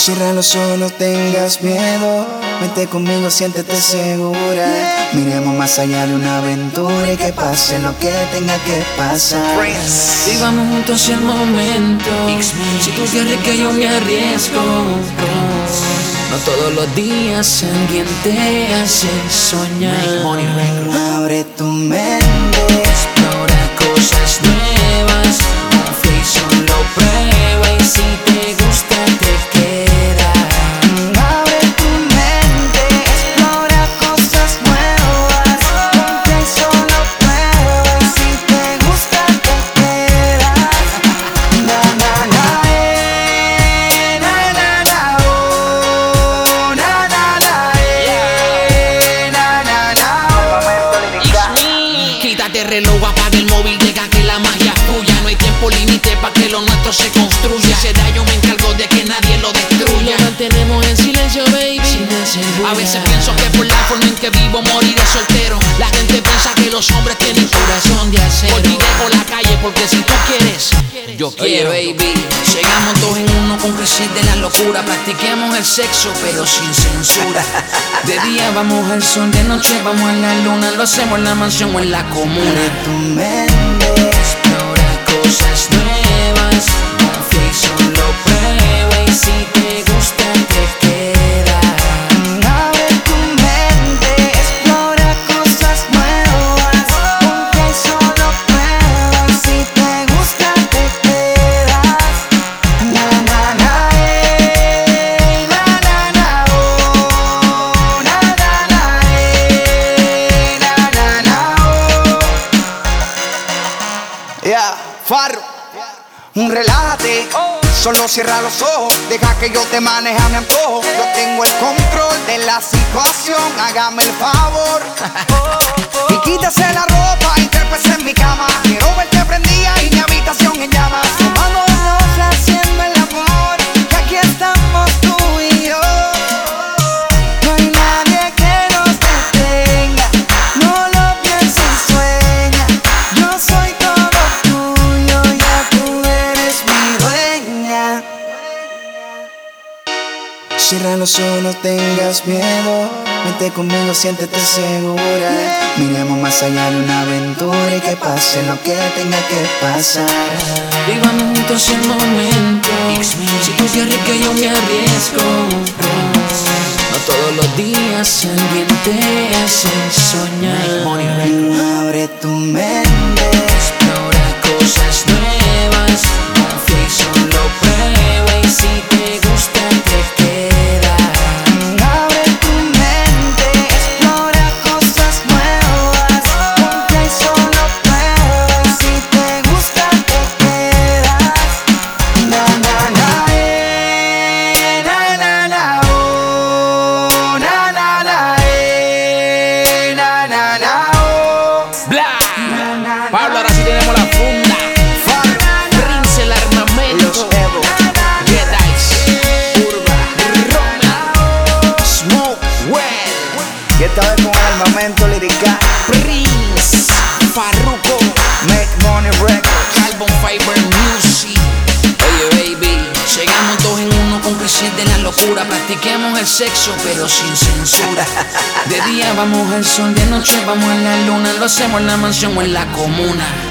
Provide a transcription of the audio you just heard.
Cierra los ojos, no tengas miedo. Vente conmigo, siéntete segura. Miremos más allá de una aventura y que pase lo que tenga que pasar. Vivamos juntos el momento. Si tú quieres que yo me arriesgo. No todos los días alguien te hace soñar. Móvil, llega que la magia es tuya. No hay tiempo límite para que lo nuestro se construya. Si se da, yo me encargo de que nadie lo destruya. Lo mantenemos en silencio, baby. A veces pienso que por la forma en que vivo moriré soltero. La gente piensa que los hombres tienen corazón de acero. Hoy dejo la calle porque si tú quieres, yo quiero. baby, llegamos dos en uno con crecer de la locura. Practiquemos el sexo, pero sin censura. De día vamos al sol, de noche vamos a la luna. Lo hacemos en la mansión o en la comuna. Tu mente. Explora cosas. Farro. Un relájate, solo cierra los ojos, deja que yo te maneje a mi antojo. Yo tengo el control de la situación, hágame el favor. Cierra los ojos, no tengas miedo. Vente conmigo, siéntete segura. Miremos más allá de una aventura y que pase lo que tenga que pasar. Vivamos juntos el momento. Si tú quieres que yo me arriesgo. No todos los días alguien te hace soñar. Abre tu mente. Armamento lirical. Prince. Farruko. Make Money Records. Carbon Fiber Music. Oye, baby. Llegamos dos en uno con crecer de la locura. Practiquemos el sexo, pero sin censura. De día vamos al sol, de noche vamos a la luna. Lo hacemos en la mansión o en la comuna.